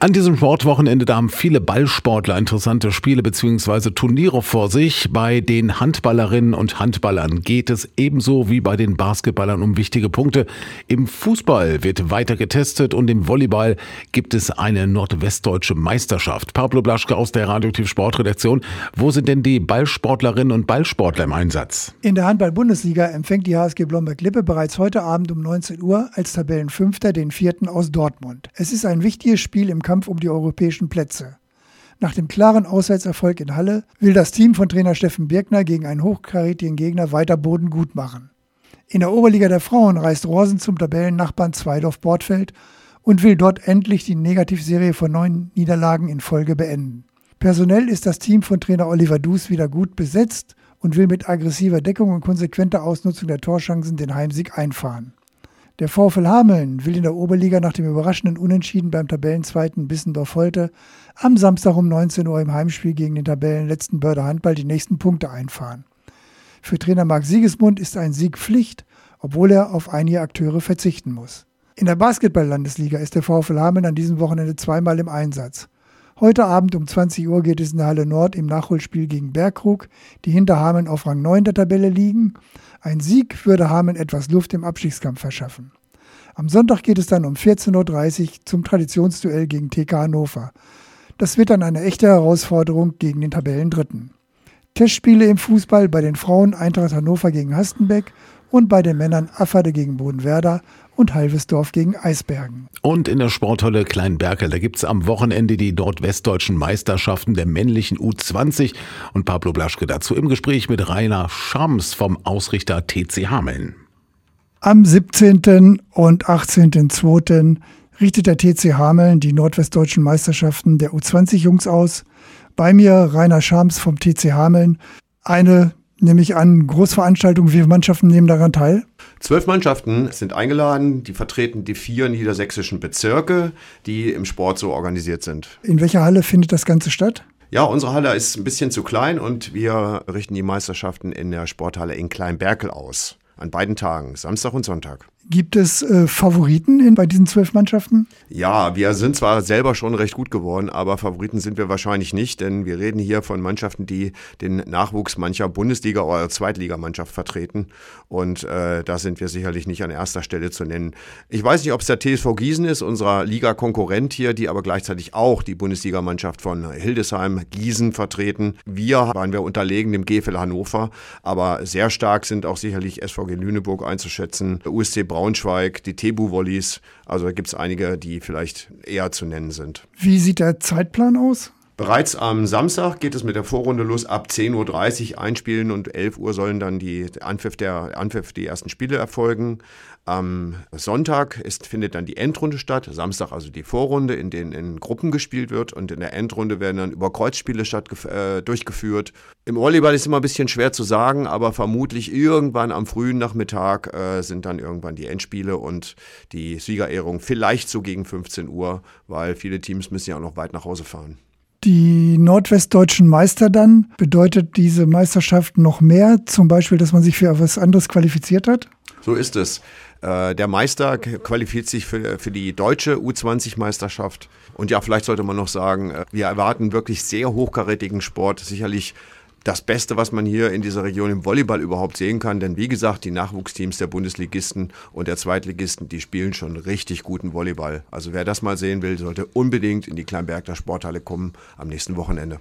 An diesem Sportwochenende, da haben viele Ballsportler interessante Spiele bzw. Turniere vor sich. Bei den Handballerinnen und Handballern geht es ebenso wie bei den Basketballern um wichtige Punkte. Im Fußball wird weiter getestet und im Volleyball gibt es eine nordwestdeutsche Meisterschaft. Pablo Blaschke aus der Radioaktiv Sportredaktion. Wo sind denn die Ballsportlerinnen und Ballsportler im Einsatz? In der Handball-Bundesliga empfängt die HSG Blomberg-Lippe bereits heute Abend um 19 Uhr als Tabellenfünfter den vierten aus Dortmund. Es ist ein wichtiges Spiel im Kampf um die europäischen Plätze. Nach dem klaren Auswärtserfolg in Halle will das Team von Trainer Steffen Birkner gegen einen hochkarätigen Gegner weiter Boden gut machen. In der Oberliga der Frauen reist Rosen zum Tabellennachbarn Zweidorf-Bortfeld und will dort endlich die Negativserie von neun Niederlagen in Folge beenden. Personell ist das Team von Trainer Oliver Dus wieder gut besetzt und will mit aggressiver Deckung und konsequenter Ausnutzung der Torchancen den Heimsieg einfahren. Der VfL Hameln will in der Oberliga nach dem überraschenden Unentschieden beim Tabellenzweiten Bissendorf-Holte am Samstag um 19 Uhr im Heimspiel gegen den Tabellenletzten Börder Handball die nächsten Punkte einfahren. Für Trainer Marc Siegesmund ist ein Sieg Pflicht, obwohl er auf einige Akteure verzichten muss. In der Basketball-Landesliga ist der VfL Hameln an diesem Wochenende zweimal im Einsatz. Heute Abend um 20 Uhr geht es in der Halle Nord im Nachholspiel gegen Bergkrug, die hinter Hameln auf Rang 9 der Tabelle liegen. Ein Sieg würde Hameln etwas Luft im Abstiegskampf verschaffen. Am Sonntag geht es dann um 14.30 Uhr zum Traditionsduell gegen TK Hannover. Das wird dann eine echte Herausforderung gegen den Tabellendritten. Testspiele im Fußball bei den Frauen Eintracht Hannover gegen Hastenbeck und bei den Männern Afferde gegen Bodenwerder und Halvesdorf gegen Eisbergen. Und in der Sporthalle Kleinberkel, da gibt es am Wochenende die nordwestdeutschen Meisterschaften der männlichen U20 und Pablo Blaschke dazu im Gespräch mit Rainer Schams vom Ausrichter TC Hameln. Am 17. und 18.02. richtet der TC Hameln die nordwestdeutschen Meisterschaften der U20-Jungs aus. Bei mir Rainer Schams vom TC Hameln. Eine, nehme ich an, Großveranstaltung. Wie viele Mannschaften nehmen daran teil? Zwölf Mannschaften sind eingeladen, die vertreten die vier niedersächsischen Bezirke, die im Sport so organisiert sind. In welcher Halle findet das Ganze statt? Ja, unsere Halle ist ein bisschen zu klein und wir richten die Meisterschaften in der Sporthalle in Kleinberkel aus. An beiden Tagen, Samstag und Sonntag. Gibt es äh, Favoriten in, bei diesen zwölf Mannschaften? Ja, wir sind zwar selber schon recht gut geworden, aber Favoriten sind wir wahrscheinlich nicht, denn wir reden hier von Mannschaften, die den Nachwuchs mancher Bundesliga- oder Zweitligamannschaft vertreten. Und äh, da sind wir sicherlich nicht an erster Stelle zu nennen. Ich weiß nicht, ob es der TSV Gießen ist, unser Liga-Konkurrent hier, die aber gleichzeitig auch die Bundesligamannschaft von Hildesheim Gießen vertreten. Wir waren wir unterlegen dem GFL Hannover, aber sehr stark sind auch sicherlich SVG Lüneburg einzuschätzen, USC Braunschweig, die Tebu-Wollies. Also da gibt es einige, die vielleicht eher zu nennen sind. Wie sieht der Zeitplan aus? Bereits am Samstag geht es mit der Vorrunde los. Ab 10.30 Uhr einspielen und 11 Uhr sollen dann die Anpfiff, der Anpfiff die ersten Spiele erfolgen. Am Sonntag ist, findet dann die Endrunde statt, Samstag also die Vorrunde, in denen in Gruppen gespielt wird und in der Endrunde werden dann über Kreuzspiele äh, durchgeführt. Im Volleyball ist immer ein bisschen schwer zu sagen, aber vermutlich irgendwann am frühen Nachmittag äh, sind dann irgendwann die Endspiele und die Siegerehrung vielleicht so gegen 15 Uhr, weil viele Teams müssen ja auch noch weit nach Hause fahren. Die nordwestdeutschen Meister dann, bedeutet diese Meisterschaft noch mehr, zum Beispiel, dass man sich für etwas anderes qualifiziert hat? So ist es. Äh, der Meister qualifiziert sich für, für die deutsche U20-Meisterschaft. Und ja, vielleicht sollte man noch sagen, äh, wir erwarten wirklich sehr hochkarätigen Sport. Sicherlich das Beste, was man hier in dieser Region im Volleyball überhaupt sehen kann. Denn wie gesagt, die Nachwuchsteams der Bundesligisten und der Zweitligisten, die spielen schon richtig guten Volleyball. Also wer das mal sehen will, sollte unbedingt in die Kleinbergler Sporthalle kommen am nächsten Wochenende.